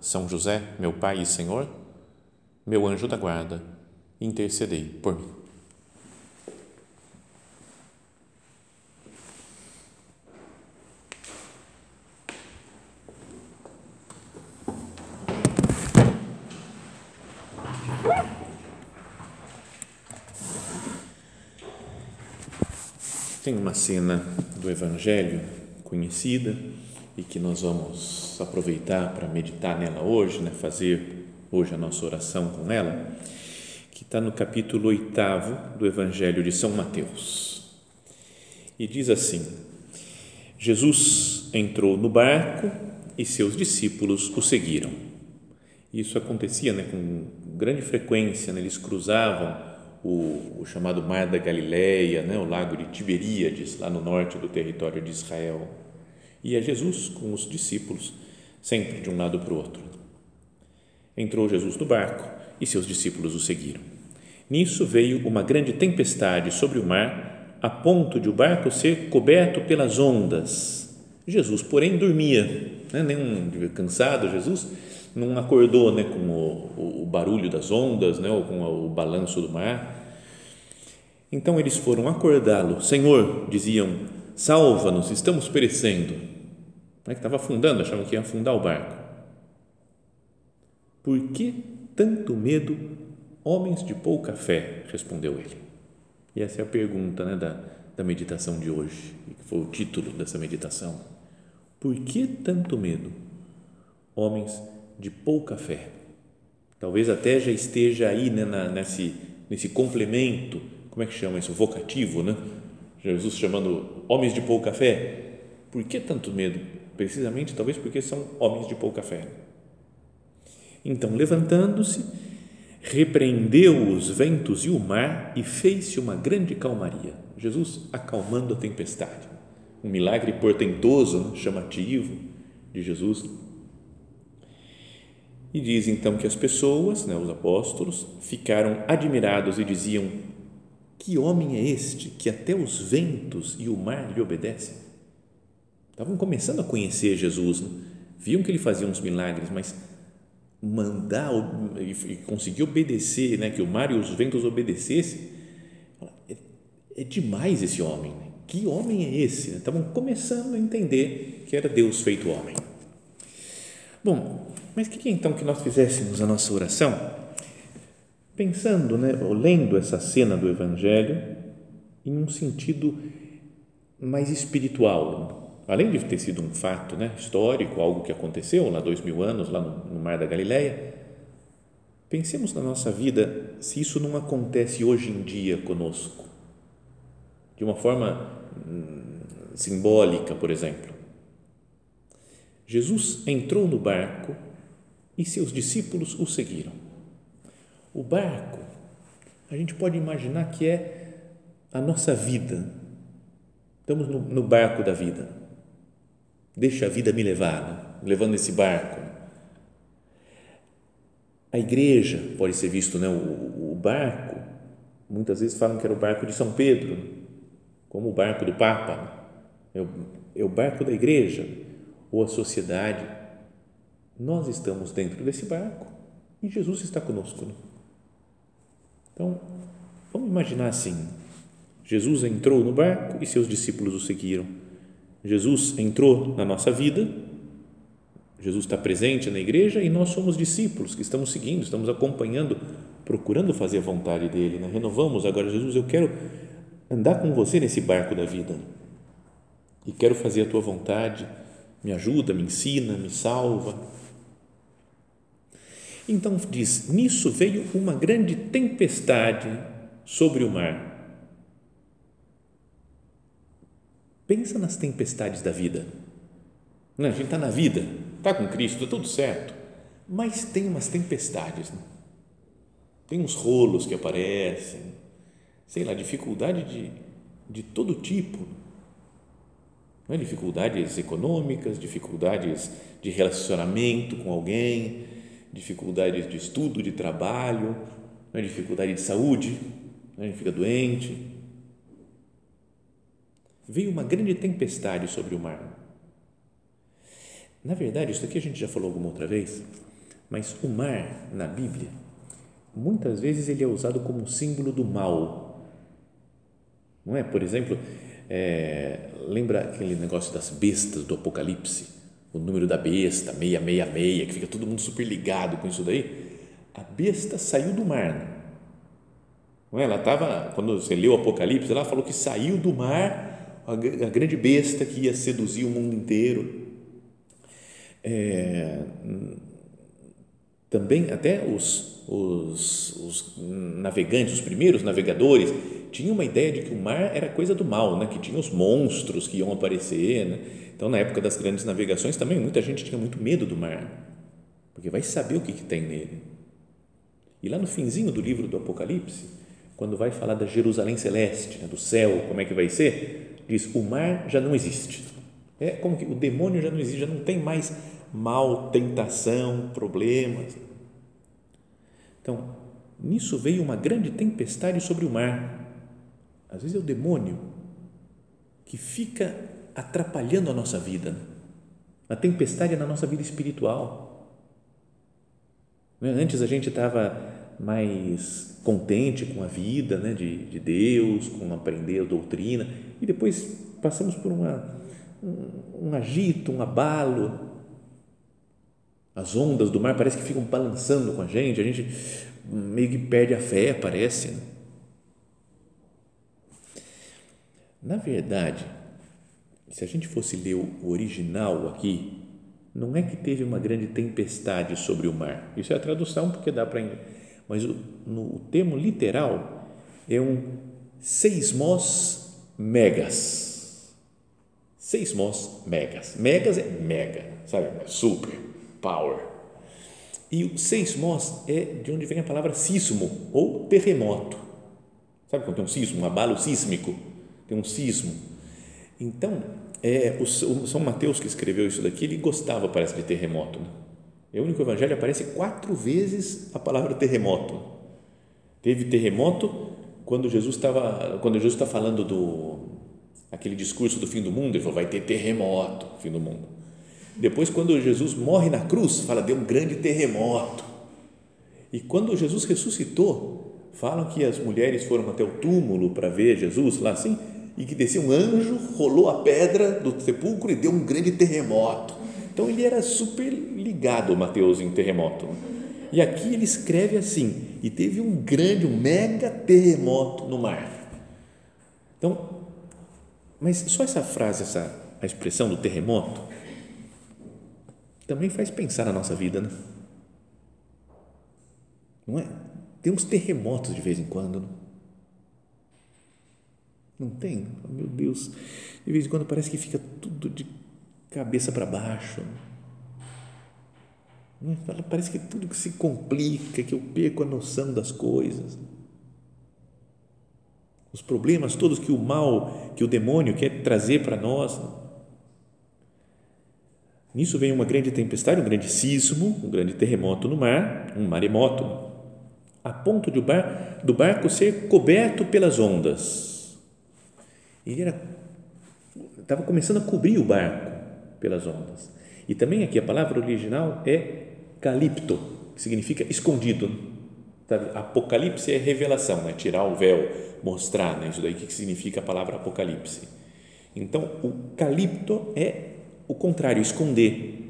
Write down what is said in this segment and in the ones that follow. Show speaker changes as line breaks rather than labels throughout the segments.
são José, meu Pai e Senhor, meu anjo da guarda, intercedei por mim. Tem uma cena do Evangelho conhecida e que nós vamos aproveitar para meditar nela hoje, né? fazer hoje a nossa oração com ela, que está no capítulo 8 do Evangelho de São Mateus. E diz assim: Jesus entrou no barco e seus discípulos o seguiram. Isso acontecia né, com grande frequência, né? eles cruzavam o, o, chamado Mar da Galileia, né, o lago de Tiberíades, lá no norte do território de Israel Ia é Jesus com os discípulos, sempre de um lado para o outro. Entrou Jesus no barco e seus discípulos o seguiram. Nisso veio uma grande tempestade sobre o mar, a ponto de o barco ser coberto pelas ondas. Jesus, porém, dormia, né? nenhum cansado, Jesus não acordou né, com o, o, barulho das ondas, né, ou com o balanço do mar. Então eles foram acordá-lo. Senhor, diziam, salva-nos, estamos perecendo né, que estava afundando, achavam que ia afundar o barco. Por que tanto medo, homens de pouca fé? respondeu ele. E essa é a pergunta né, da, da meditação de hoje, que foi o título dessa meditação. Por que tanto medo, homens de pouca fé? Talvez até já esteja aí né, na, nesse, nesse complemento, como é que chama isso? Vocativo, né? Jesus chamando homens de pouca fé. Por que tanto medo? precisamente talvez porque são homens de pouca fé. Então, levantando-se, repreendeu os ventos e o mar e fez-se uma grande calmaria. Jesus acalmando a tempestade. Um milagre portentoso, né, chamativo de Jesus. E diz então que as pessoas, né, os apóstolos, ficaram admirados e diziam: Que homem é este que até os ventos e o mar lhe obedecem? estavam começando a conhecer Jesus, né? viam que ele fazia uns milagres, mas mandar e conseguir obedecer, né? que o mar e os ventos obedecessem, é, é demais esse homem. Né? Que homem é esse? Estavam começando a entender que era Deus feito homem. Bom, mas o que é então que nós fizéssemos a nossa oração? Pensando, né, ou lendo essa cena do Evangelho em um sentido mais espiritual, além de ter sido um fato né, histórico, algo que aconteceu lá dois mil anos, lá no, no Mar da Galileia, pensemos na nossa vida se isso não acontece hoje em dia conosco, de uma forma hum, simbólica, por exemplo. Jesus entrou no barco e seus discípulos o seguiram. O barco, a gente pode imaginar que é a nossa vida. Estamos no, no barco da vida Deixa a vida me levar, né? levando esse barco. A igreja pode ser visto, né? o, o barco, muitas vezes falam que era o barco de São Pedro, como o barco do Papa, é o, é o barco da igreja ou a sociedade. Nós estamos dentro desse barco e Jesus está conosco. Né? Então, vamos imaginar assim: Jesus entrou no barco e seus discípulos o seguiram Jesus entrou na nossa vida, Jesus está presente na igreja e nós somos discípulos que estamos seguindo, estamos acompanhando, procurando fazer a vontade dele. Né? Renovamos agora, Jesus, eu quero andar com você nesse barco da vida e quero fazer a tua vontade. Me ajuda, me ensina, me salva. Então diz: nisso veio uma grande tempestade sobre o mar Pensa nas tempestades da vida. A gente está na vida, está com Cristo, está tudo certo. Mas tem umas tempestades, né? tem uns rolos que aparecem, sei lá, dificuldade de, de todo tipo. Não é? Dificuldades econômicas, dificuldades de relacionamento com alguém, dificuldades de estudo, de trabalho, não é? dificuldade de saúde, não é? a gente fica doente. Veio uma grande tempestade sobre o mar. Na verdade, isso aqui a gente já falou alguma outra vez, mas o mar na Bíblia, muitas vezes ele é usado como símbolo do mal. Não é? Por exemplo, é, lembra aquele negócio das bestas do Apocalipse? O número da besta, 666, que fica todo mundo super ligado com isso daí. A besta saiu do mar. Não é? Ela estava, quando você leu o Apocalipse, ela falou que saiu do mar a, a grande besta que ia seduzir o mundo inteiro. É, também até os, os, os, navegantes, os primeiros navegadores, tinham uma ideia de que o mar era coisa do mal, né? que tinha os monstros que iam aparecer. Né? Então, na época das grandes navegações, também muita gente tinha muito medo do mar, porque vai saber o que, que tem nele. E lá no finzinho do livro do Apocalipse, quando vai falar da Jerusalém celeste, né? do céu, como é que vai ser, diz: o mar já não existe. É como que o demônio já não existe, já não tem mais mal, tentação, problemas. Então, nisso veio uma grande tempestade sobre o mar. Às vezes é o demônio que fica atrapalhando a nossa vida. A tempestade é na nossa vida espiritual. Né? Antes a gente estava mais contente com a vida né, de, de Deus, com aprender a doutrina, e depois passamos por uma, um, um agito, um abalo, as ondas do mar parece que ficam balançando com a gente, a gente meio que perde a fé, parece. Né? Na verdade, se a gente fosse ler o original aqui, não é que teve uma grande tempestade sobre o mar. Isso é a tradução porque dá para. Mas o, no, o termo literal é um seismos megas. Seismos megas. Megas é mega, sabe? Super power. E o seismos é de onde vem a palavra sismo ou terremoto. Sabe quando tem um sismo, um abalo sísmico? Tem um sismo. Então, é, o São Mateus que escreveu isso daqui, ele gostava, parece, de terremoto. Né? É o único evangelho aparece quatro vezes a palavra terremoto. Teve terremoto quando Jesus estava, quando Jesus está falando do aquele discurso do fim do mundo, ele falou, vai ter terremoto, fim do mundo. Depois, quando Jesus morre na cruz, fala, deu um grande terremoto. E quando Jesus ressuscitou, falam que as mulheres foram até o túmulo para ver Jesus lá assim, e que desceu um anjo, rolou a pedra do sepulcro e deu um grande terremoto. Então ele era super ligado, Mateus, em terremoto. E aqui ele escreve assim: e teve um grande, um mega terremoto no mar. Então, mas só essa frase, essa a expressão do terremoto, também faz pensar na nossa vida, né? Não é? Tem uns terremotos de vez em quando, não? Não tem? Meu Deus, de vez em quando parece que fica tudo de cabeça para baixo. Não é? Parece que tudo se complica, que eu perco a noção das coisas. Os problemas todos que o mal, que o demônio quer trazer para nós. Nisso vem uma grande tempestade, um grande sismo, um grande terremoto no mar, um maremoto, a ponto de o bar, do barco ser coberto pelas ondas. Ele era estava começando a cobrir o barco pelas ondas. E também aqui a palavra original é calipto, que significa escondido. Apocalipse é revelação, é tirar o véu, mostrar, né? isso daí que significa a palavra apocalipse. Então, o calipto é o contrário, esconder.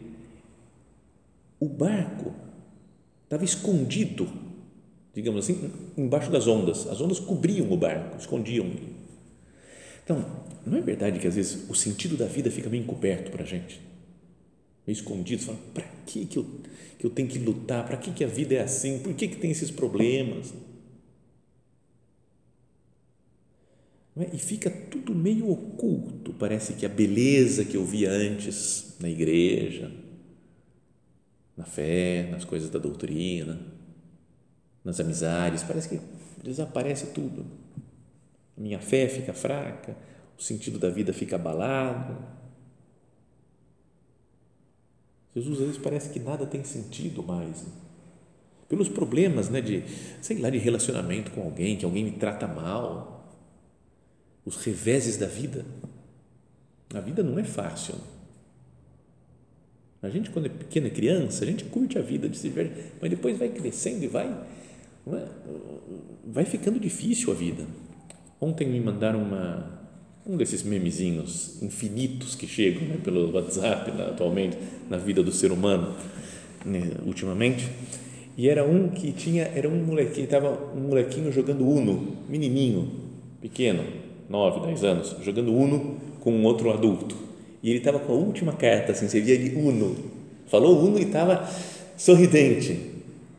O barco estava escondido, digamos assim, embaixo das ondas. As ondas cobriam o barco, escondiam ele. Então, não é verdade que às vezes o sentido da vida fica meio encoberto para a gente? Meio escondido, você fala, para que, que, eu, que eu tenho que lutar? Para que, que a vida é assim? Por que, que tem esses problemas? É? E fica tudo meio oculto. Parece que a beleza que eu via antes na igreja, na fé, nas coisas da doutrina, nas amizades, parece que desaparece tudo. Minha fé fica fraca, o sentido da vida fica abalado. Jesus às vezes parece que nada tem sentido mais. Né? Pelos problemas, né, de, sei lá, de relacionamento com alguém, que alguém me trata mal, os reveses da vida. A vida não é fácil. A gente, quando é pequena, criança, a gente curte a vida, se mas depois vai crescendo e vai, é? vai ficando difícil a vida. Ontem me mandaram uma, um desses memezinhos infinitos que chegam né, pelo WhatsApp né, atualmente na vida do ser humano, né, ultimamente, e era um que tinha, era um molequinho, estava um molequinho jogando Uno, menininho, pequeno, 9, 10 anos, jogando Uno com um outro adulto. E ele estava com a última carta, assim, você via ele Uno. Falou Uno e estava sorridente.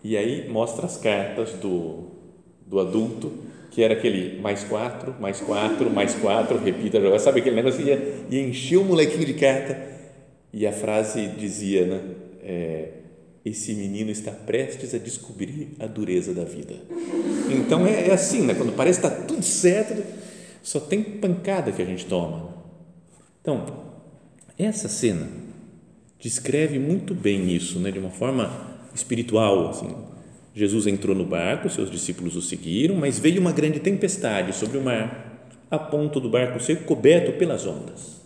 E aí mostra as cartas do, do adulto, que era aquele mais quatro, mais quatro, mais quatro, repita. Sabe aquele negócio? Ia, ia encher o molequinho de carta. E a frase dizia, né? É, esse menino está prestes a descobrir a dureza da vida. Então é, é assim, né? quando parece que está tudo certo, só tem pancada que a gente toma. Então, essa cena descreve muito bem isso, né? de uma forma espiritual. Assim. Jesus entrou no barco, seus discípulos o seguiram, mas veio uma grande tempestade sobre o mar, a ponto do barco ser coberto pelas ondas.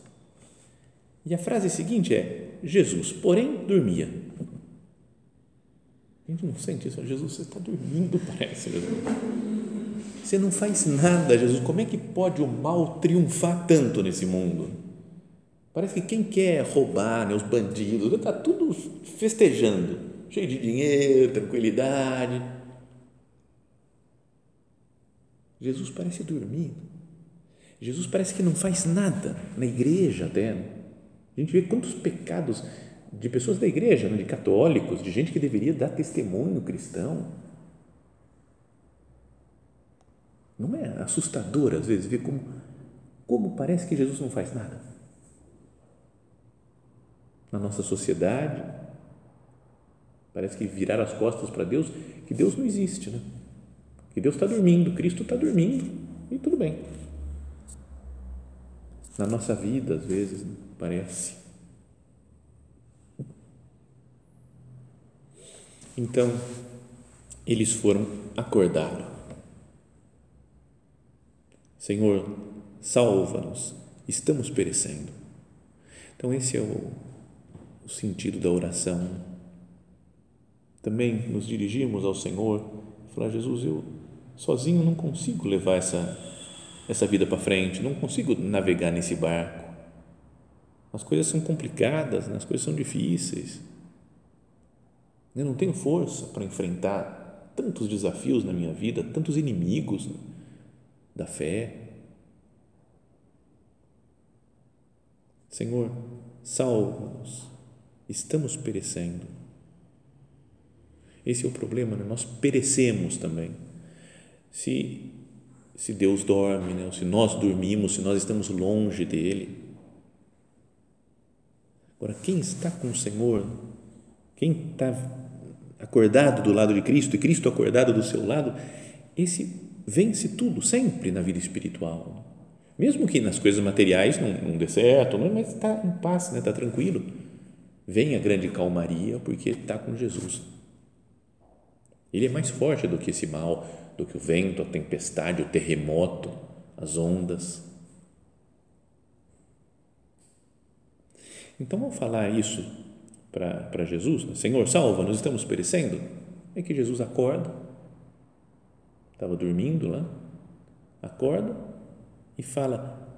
E a frase seguinte é: Jesus, porém, dormia. A gente não sente isso. Jesus, você está dormindo, parece. Jesus. Você não faz nada, Jesus. Como é que pode o mal triunfar tanto nesse mundo? Parece que quem quer roubar, né, os bandidos, está tudo festejando, cheio de dinheiro, tranquilidade. Jesus parece dormir. Jesus parece que não faz nada na igreja até. A gente vê quantos pecados de pessoas da igreja, né, de católicos, de gente que deveria dar testemunho cristão. Não é assustador às vezes ver como, como parece que Jesus não faz nada? Na nossa sociedade, parece que virar as costas para Deus, que Deus não existe, né? que Deus está dormindo, Cristo está dormindo e tudo bem. Na nossa vida, às vezes, parece Então, eles foram acordá-lo. Senhor, salva-nos, estamos perecendo. Então, esse é o, o sentido da oração. Também nos dirigimos ao Senhor falar: Jesus, eu sozinho não consigo levar essa, essa vida para frente, não consigo navegar nesse barco. As coisas são complicadas, né? as coisas são difíceis eu não tenho força para enfrentar tantos desafios na minha vida, tantos inimigos da fé. Senhor, salva-nos, estamos perecendo. Esse é o problema, né? nós perecemos também. Se, se Deus dorme, né? se nós dormimos, se nós estamos longe dEle. Agora, quem está com o Senhor, quem está acordado do lado de Cristo e Cristo acordado do seu lado, esse vence tudo, sempre na vida espiritual. Mesmo que nas coisas materiais não, não dê certo, mas está em paz, está né? Tá tranquilo. Vem a grande calmaria porque está com Jesus. Ele é mais forte do que esse mal, do que o vento, a tempestade, o terremoto, as ondas. Então, vamos falar isso para Jesus, né? Senhor, salva, nós estamos perecendo. É que Jesus acorda, estava dormindo lá, acorda e fala: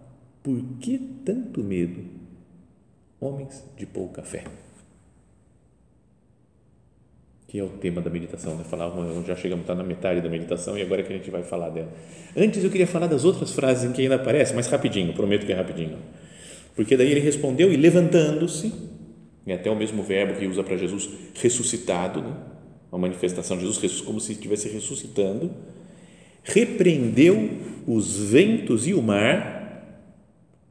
Por que tanto medo, homens de pouca fé? Que é o tema da meditação, né? Falava, já chegamos, está na metade da meditação e agora é que a gente vai falar dela. Antes eu queria falar das outras frases em que ainda aparece, mas rapidinho, prometo que é rapidinho. Porque daí ele respondeu e levantando-se, é até o mesmo verbo que usa para Jesus ressuscitado, né? uma manifestação de Jesus como se estivesse ressuscitando, repreendeu os ventos e o mar,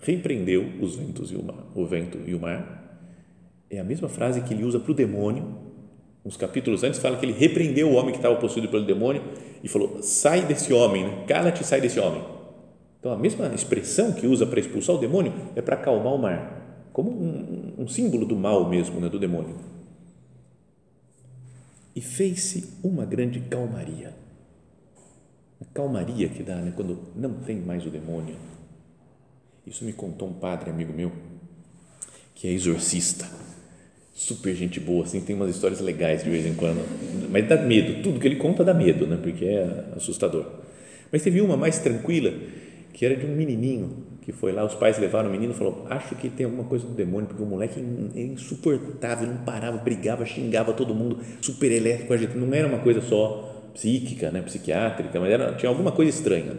repreendeu os ventos e o mar, o vento e o mar, é a mesma frase que ele usa para o demônio uns capítulos antes, fala que ele repreendeu o homem que estava possuído pelo demônio e falou: sai desse homem, né? cala-te sai desse homem. Então, a mesma expressão que usa para expulsar o demônio é para acalmar o mar, como um, um símbolo do mal mesmo, né? do demônio. E fez-se uma grande calmaria. A calmaria que dá né? quando não tem mais o demônio. Isso me contou um padre, amigo meu, que é exorcista super gente boa, assim, tem umas histórias legais de vez em quando, mas dá medo, tudo que ele conta dá medo, né, porque é assustador. Mas teve uma mais tranquila, que era de um menininho, que foi lá, os pais levaram o menino e falou, acho que tem alguma coisa do demônio, porque o moleque é insuportável, não parava, brigava, xingava todo mundo, super elétrico, agitado, não era uma coisa só psíquica, né, psiquiátrica, mas era, tinha alguma coisa estranha.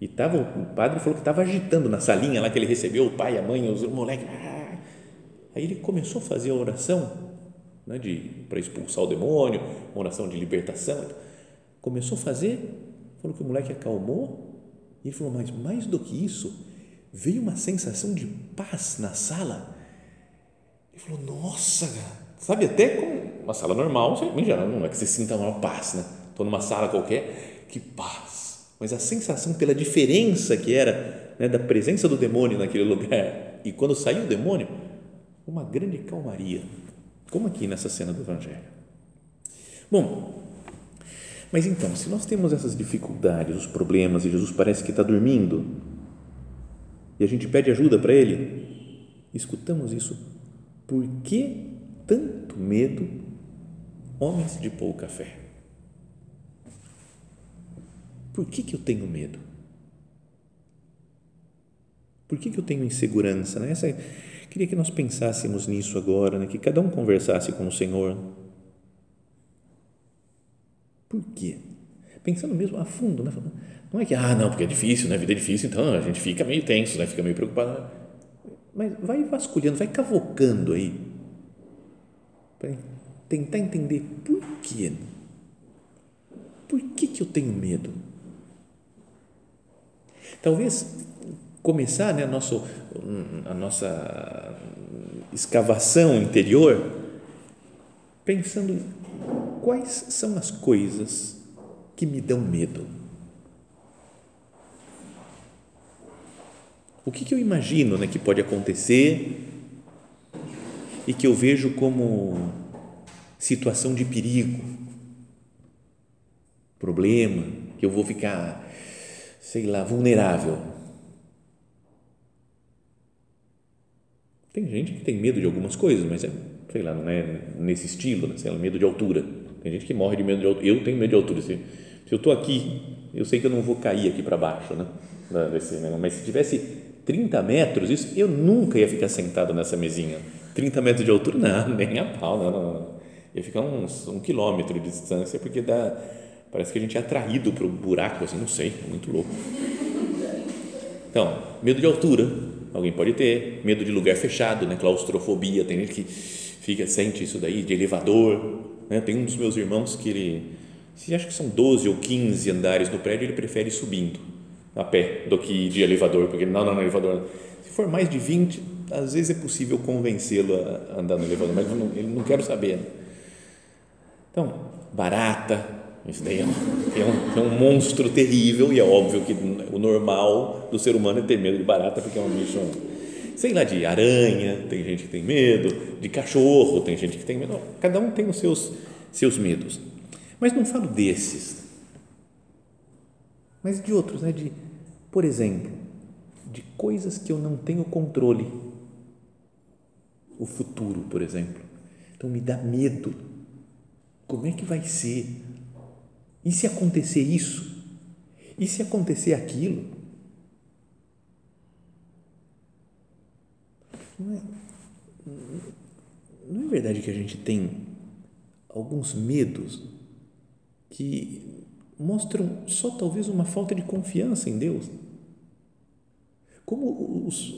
E tava, o padre falou que estava agitando na salinha lá que ele recebeu, o pai, a mãe, os moleques, ah, Aí ele começou a fazer a oração né, para expulsar o demônio, uma oração de libertação. Começou a fazer, falou que o moleque acalmou, e ele falou, mas mais do que isso, veio uma sensação de paz na sala. Ele falou, nossa, sabe, até com uma sala normal, em geral, não é que você sinta uma paz, né? Estou numa sala qualquer, que paz. Mas a sensação pela diferença que era né, da presença do demônio naquele lugar e quando saiu o demônio, uma grande calmaria, como aqui nessa cena do Evangelho. Bom, mas então, se nós temos essas dificuldades, os problemas, e Jesus parece que está dormindo, e a gente pede ajuda para Ele, escutamos isso, por que tanto medo, homens de pouca fé? Por que, que eu tenho medo? Por que, que eu tenho insegurança? Né? Essa, Queria que nós pensássemos nisso agora, né? que cada um conversasse com o Senhor. Por quê? Pensando mesmo a fundo, né? não é que, ah, não, porque é difícil, né? a vida é difícil, então a gente fica meio tenso, né? fica meio preocupado. Mas vai vasculhando, vai cavocando aí, para tentar entender por quê. Por que, que eu tenho medo? Talvez começar né, a, nosso, a nossa escavação interior pensando quais são as coisas que me dão medo. O que, que eu imagino né, que pode acontecer e que eu vejo como situação de perigo, problema, que eu vou ficar, sei lá, vulnerável gente que tem medo de algumas coisas, mas é, sei lá, não é nesse estilo, né? sei lá, medo de altura. Tem gente que morre de medo de altura. Eu tenho medo de altura. Se, se eu estou aqui, eu sei que eu não vou cair aqui para baixo, né? Desse, né? Mas se tivesse 30 metros, isso, eu nunca ia ficar sentado nessa mesinha. 30 metros de altura, não, nem a pau, não, não. Ia ficar uns, um quilômetro de distância, porque dá, parece que a gente é atraído para o buraco, assim, não sei, é muito louco. Então, medo de altura, alguém pode ter, medo de lugar fechado, né? claustrofobia, tem gente que fica, sente isso daí, de elevador, né? tem um dos meus irmãos que ele, se acha que são 12 ou 15 andares no prédio, ele prefere ir subindo a pé do que de elevador, porque não, não, no elevador, se for mais de 20, às vezes é possível convencê-lo a andar no elevador, mas não, ele não quer saber. Né? Então, barata, isso daí é um, é, um, é um, monstro terrível e é óbvio que o normal do ser humano é ter medo de barata porque é um bicho, sei lá, de aranha, tem gente que tem medo, de cachorro, tem gente que tem medo. Cada um tem os seus, seus medos. Mas não falo desses, mas de outros, né? de, por exemplo, de coisas que eu não tenho controle. O futuro, por exemplo. Então me dá medo. Como é que vai ser? E se acontecer isso? E se acontecer aquilo? Não é, não é verdade que a gente tem alguns medos que mostram só talvez uma falta de confiança em Deus? Como os,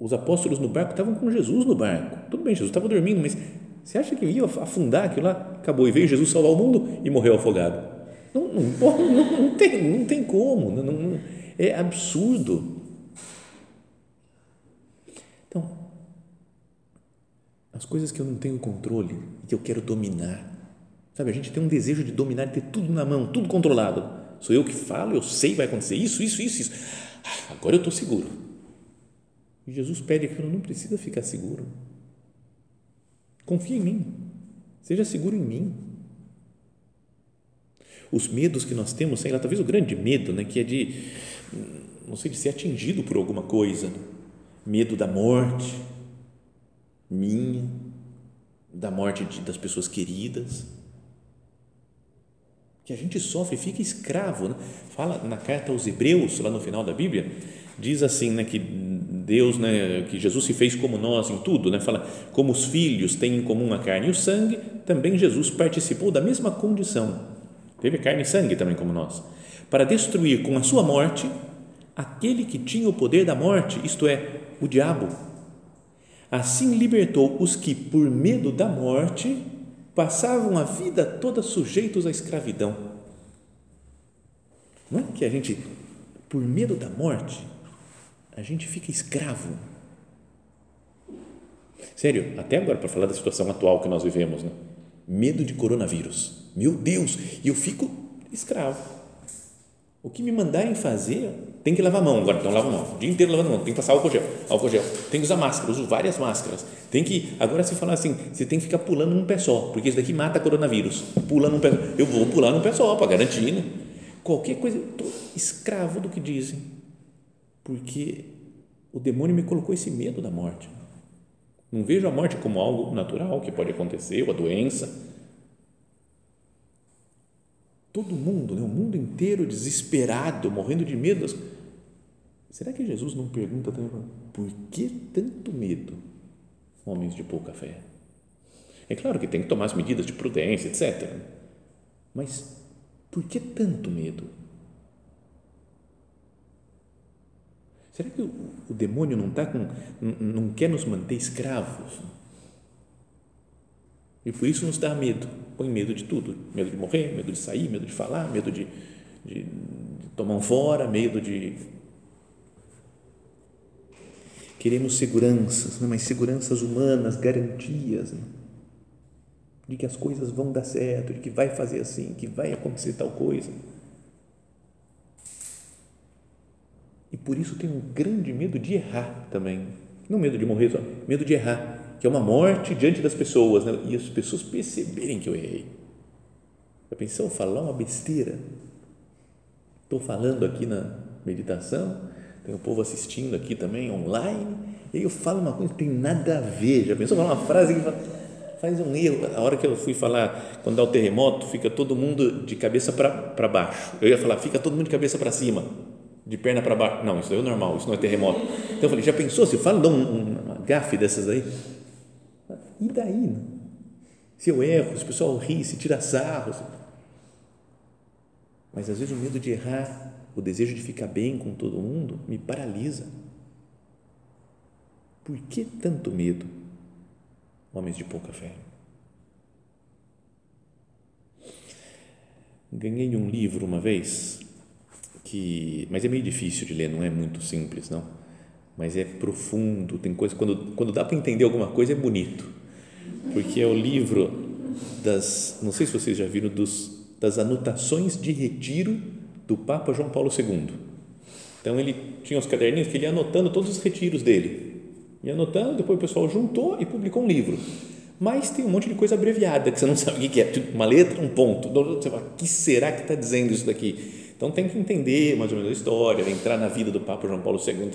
os apóstolos no barco estavam com Jesus no barco. Tudo bem, Jesus estava dormindo, mas você acha que ia afundar aquilo lá? Acabou. E veio Jesus salvar o mundo e morreu afogado. Não, não, não, não, tem, não tem como, não, não, é absurdo. Então, as coisas que eu não tenho controle e que eu quero dominar. Sabe, a gente tem um desejo de dominar, de ter tudo na mão, tudo controlado. Sou eu que falo, eu sei vai acontecer isso, isso, isso, isso. Ah, agora eu estou seguro. E Jesus pede que não precisa ficar seguro. Confia em mim. Seja seguro em mim. Os medos que nós temos, sei lá, talvez o grande medo, né, que é de, não sei, de ser atingido por alguma coisa. Né? Medo da morte, minha, da morte de, das pessoas queridas. Que a gente sofre, fica escravo. Né? Fala na carta aos Hebreus, lá no final da Bíblia, diz assim, né, que Deus, né, que Jesus se fez como nós em tudo, né, fala, como os filhos têm em comum a carne e o sangue, também Jesus participou da mesma condição. Teve carne e sangue também como nós, para destruir com a sua morte aquele que tinha o poder da morte, isto é, o diabo. Assim libertou os que, por medo da morte, passavam a vida toda sujeitos à escravidão. Não é que a gente, por medo da morte, a gente fica escravo. Sério, até agora, para falar da situação atual que nós vivemos, né? medo de coronavírus. Meu Deus, e eu fico escravo. O que me mandarem fazer, tem que lavar a mão agora, então lava a mão, o dia inteiro lavando a mão, tem que passar álcool gel, álcool gel, tem que usar máscara, uso várias máscaras, tem que, agora se falar assim, você tem que ficar pulando num pé só, porque isso daqui mata coronavírus, pula num pé eu vou pular num pé só, para garantir, né? qualquer coisa, estou escravo do que dizem, porque o demônio me colocou esse medo da morte. Não vejo a morte como algo natural que pode acontecer, ou a doença. Todo mundo, né, o mundo inteiro desesperado, morrendo de medo. Será que Jesus não pergunta também por que tanto medo, homens de pouca fé? É claro que tem que tomar as medidas de prudência, etc. Mas por que tanto medo? Será que o, o demônio não está com, não, não quer nos manter escravos? E por isso nos dá medo. Põe medo de tudo: medo de morrer, medo de sair, medo de falar, medo de, de, de tomar um fora, medo de. Queremos seguranças, né? mas seguranças humanas, garantias né? de que as coisas vão dar certo, de que vai fazer assim, que vai acontecer tal coisa. E por isso tenho um grande medo de errar também. Não medo de morrer só, medo de errar, que é uma morte diante das pessoas, né? e as pessoas perceberem que eu errei. Já pensou falar uma besteira? Estou falando aqui na meditação, tem o povo assistindo aqui também online, e eu falo uma coisa que tem nada a ver. Já pensou falar uma frase que faz um erro? A hora que eu fui falar, quando dá o terremoto, fica todo mundo de cabeça para baixo. Eu ia falar, fica todo mundo de cabeça para cima de perna para baixo. Não, isso é normal, isso não é terremoto. Então eu falei, já pensou se fala de um, uma gafe dessas aí? E daí? Se eu erro, se o pessoal ri, se tira sarro. Mas às vezes o medo de errar, o desejo de ficar bem com todo mundo, me paralisa. Por que tanto medo? Homens de pouca fé. Ganhei um livro uma vez que, mas é meio difícil de ler, não é muito simples, não. Mas é profundo, tem coisa quando quando dá para entender alguma coisa é bonito, porque é o livro das, não sei se vocês já viram dos das anotações de retiro do Papa João Paulo II. Então ele tinha os caderninhos que ele ia anotando todos os retiros dele. E anotando, depois o pessoal juntou e publicou um livro. Mas tem um monte de coisa abreviada que você não sabe o que é, tipo, uma letra, um ponto. Você fala, que será que está dizendo isso daqui? Então tem que entender mais ou menos a história, entrar na vida do Papa João Paulo II,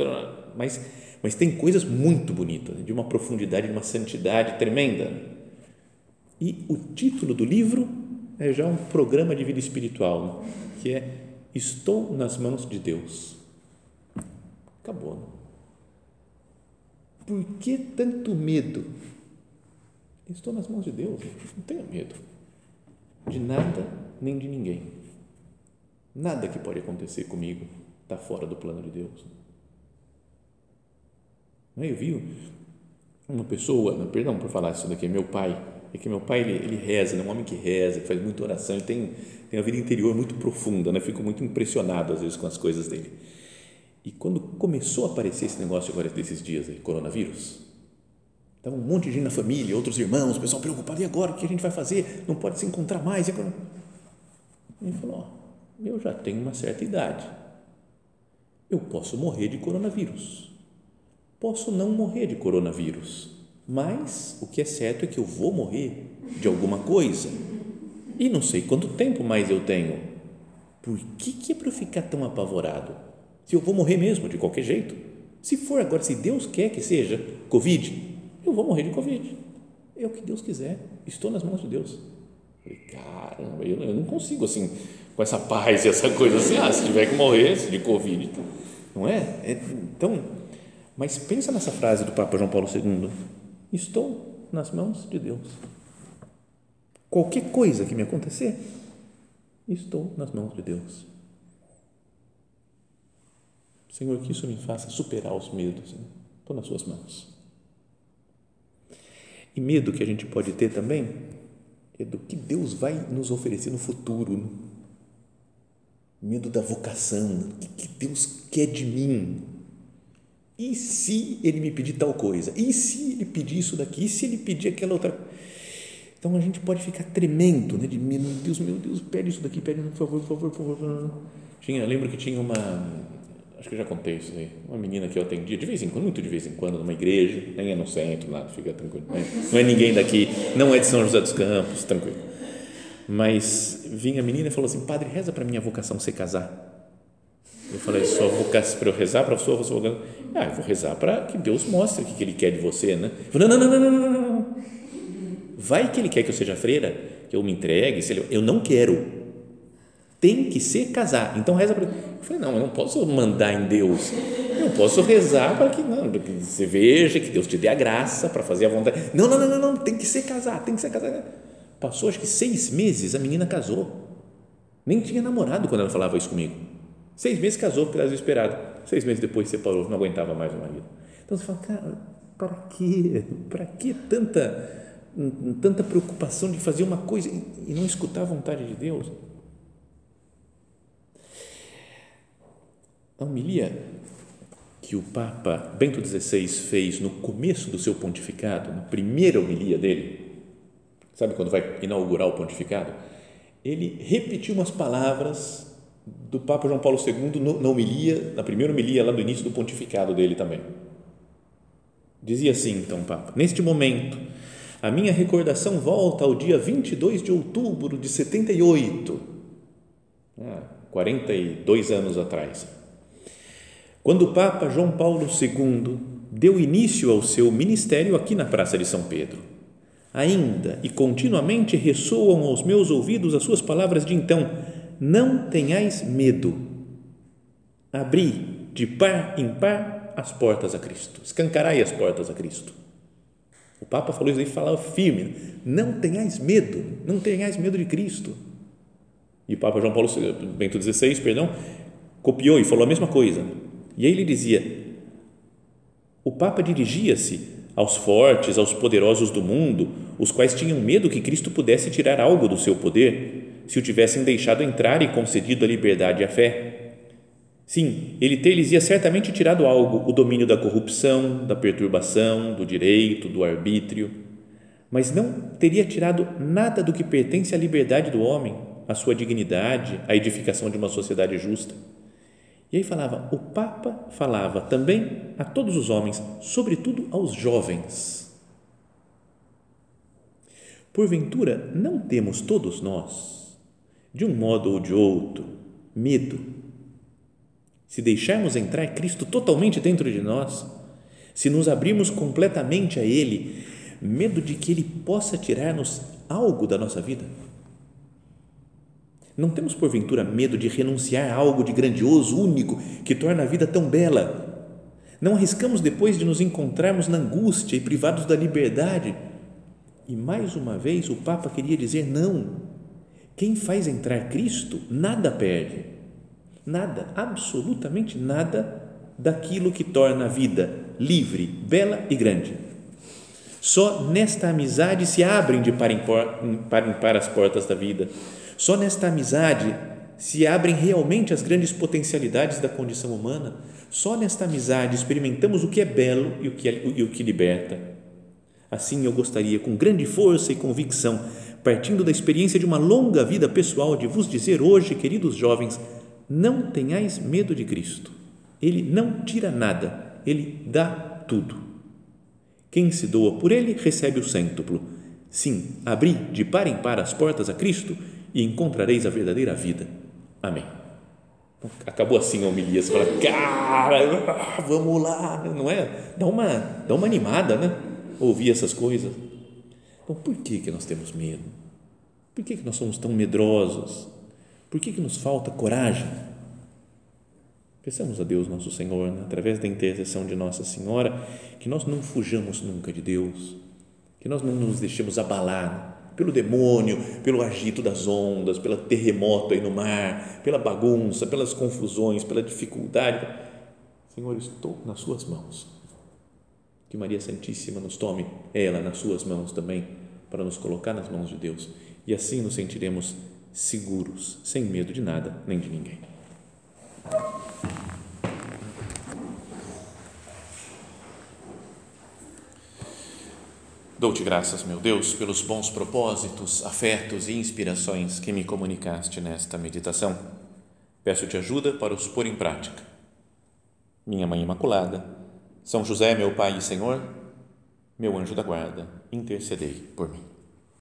mas, mas tem coisas muito bonitas, de uma profundidade, de uma santidade tremenda. E o título do livro é já um programa de vida espiritual, que é Estou nas mãos de Deus. Acabou. Por que tanto medo? Estou nas mãos de Deus, não tenha medo de nada nem de ninguém. Nada que pode acontecer comigo está fora do plano de Deus. Eu vi uma pessoa, perdão por falar isso daqui, meu pai, é que meu pai ele, ele reza, é um homem que reza, que faz muita oração, ele tem, tem uma vida interior muito profunda, né? fico muito impressionado às vezes com as coisas dele. E quando começou a aparecer esse negócio agora desses dias, aí, coronavírus, Estava um monte de gente na família, outros irmãos, o pessoal preocupado, e agora? O que a gente vai fazer? Não pode se encontrar mais. E agora? Ele falou, eu já tenho uma certa idade. Eu posso morrer de coronavírus. Posso não morrer de coronavírus. Mas o que é certo é que eu vou morrer de alguma coisa. E não sei quanto tempo mais eu tenho. Por que, que é para eu ficar tão apavorado? Se eu vou morrer mesmo, de qualquer jeito. Se for agora, se Deus quer que seja Covid, eu vou morrer de Covid. É o que Deus quiser. Estou nas mãos de Deus. Falei, caramba, eu, eu não consigo assim, com essa paz e essa coisa assim, ah, se tiver que morrer de Covid, não é? é? Então, mas pensa nessa frase do Papa João Paulo II: Estou nas mãos de Deus. Qualquer coisa que me acontecer, estou nas mãos de Deus. Senhor, que isso me faça superar os medos. Estou nas Suas mãos. E medo que a gente pode ter também é do que Deus vai nos oferecer no futuro. Medo da vocação, o que Deus quer de mim. E se ele me pedir tal coisa? E se ele pedir isso daqui? E se ele pedir aquela outra Então a gente pode ficar tremendo, né? De meu Deus, meu Deus, pede isso daqui, pede, por favor, por favor, por favor. Tinha, lembro que tinha uma acho que eu já contei isso aí, uma menina que eu atendia de vez em quando, muito de vez em quando, numa igreja, nem é no centro, nada, fica tranquilo, não é, não é ninguém daqui, não é de São José dos Campos, tranquilo. Mas vinha a menina e falou assim: Padre, reza para minha vocação ser casar. Eu falei: Sua vocação, para eu rezar para a sua vocação? Ah, eu vou rezar para que Deus mostre o que Ele quer de você, né? Falei: Não, não, não, não, não, não. Vai que Ele quer que eu seja freira, que eu me entregue, se ele, eu não quero tem que ser casar. Então reza para. Eu falei, não, eu não posso mandar em Deus. Eu posso rezar para que não, que você veja, que Deus te dê a graça para fazer a vontade. Não, não, não, não, não, tem que ser casar, tem que ser casar. Passou acho que seis meses, a menina casou. Nem tinha namorado quando ela falava isso comigo. Seis meses casou, porque era desesperado. Seis meses depois separou, não aguentava mais o marido. Então você fala, cara, para quê? Para que tanta, tanta preocupação de fazer uma coisa e não escutar a vontade de Deus? A homilia que o Papa Bento XVI fez no começo do seu pontificado, na primeira homilia dele, sabe quando vai inaugurar o pontificado? Ele repetiu umas palavras do Papa João Paulo II na homilia, na primeira homilia lá do início do pontificado dele também. Dizia assim, então, Papa: Neste momento, a minha recordação volta ao dia 22 de outubro de 78, 42 anos atrás quando o Papa João Paulo II deu início ao seu ministério aqui na Praça de São Pedro. Ainda e continuamente ressoam aos meus ouvidos as suas palavras de então: Não tenhais medo. Abri de par em par as portas a Cristo. Escancarai as portas a Cristo. O Papa falou isso aí, falava firme: Não tenhais medo, não tenhais medo de Cristo. E o Papa João Paulo Bento XVI, perdão, copiou e falou a mesma coisa e aí ele dizia: o Papa dirigia-se aos fortes, aos poderosos do mundo, os quais tinham medo que Cristo pudesse tirar algo do seu poder, se o tivessem deixado entrar e concedido a liberdade e a fé. Sim, ele ter-lhes ia certamente tirado algo, o domínio da corrupção, da perturbação, do direito, do arbítrio, mas não teria tirado nada do que pertence à liberdade do homem, à sua dignidade, à edificação de uma sociedade justa. E aí falava, o Papa falava também a todos os homens, sobretudo aos jovens. Porventura, não temos todos nós, de um modo ou de outro, medo. Se deixarmos entrar Cristo totalmente dentro de nós, se nos abrirmos completamente a Ele, medo de que Ele possa tirar-nos algo da nossa vida não temos, porventura, medo de renunciar a algo de grandioso, único, que torna a vida tão bela. Não arriscamos depois de nos encontrarmos na angústia e privados da liberdade. E mais uma vez o Papa queria dizer: não. Quem faz entrar Cristo nada perde. Nada, absolutamente nada daquilo que torna a vida livre, bela e grande. Só nesta amizade se abrem de par em par as portas da vida só nesta amizade se abrem realmente as grandes potencialidades da condição humana. Só nesta amizade experimentamos o que é belo e o que, é, e o que liberta. Assim, eu gostaria, com grande força e convicção, partindo da experiência de uma longa vida pessoal, de vos dizer hoje, queridos jovens, não tenhais medo de Cristo. Ele não tira nada, ele dá tudo. Quem se doa por ele recebe o cêntuplo. Sim, abri de par em par as portas a Cristo e encontrareis a verdadeira vida. Amém. Acabou assim a homilia, você fala, cara, vamos lá, não é? Dá uma, dá uma animada, né? Ouvir essas coisas. Então, por que, que nós temos medo? Por que, que nós somos tão medrosos? Por que, que nos falta coragem? Peçamos a Deus, nosso Senhor, né? através da intercessão de Nossa Senhora, que nós não fujamos nunca de Deus, que nós não nos deixemos abalar pelo demônio, pelo agito das ondas, pelo terremoto aí no mar, pela bagunça, pelas confusões, pela dificuldade. Senhor, estou nas Suas mãos. Que Maria Santíssima nos tome ela nas Suas mãos também, para nos colocar nas mãos de Deus e assim nos sentiremos seguros, sem medo de nada nem de ninguém. Dou-te graças, meu Deus, pelos bons propósitos, afetos e inspirações que me comunicaste nesta meditação. Peço-te ajuda para os pôr em prática. Minha Mãe Imaculada, São José, meu Pai e Senhor, meu anjo da guarda, intercedei por mim.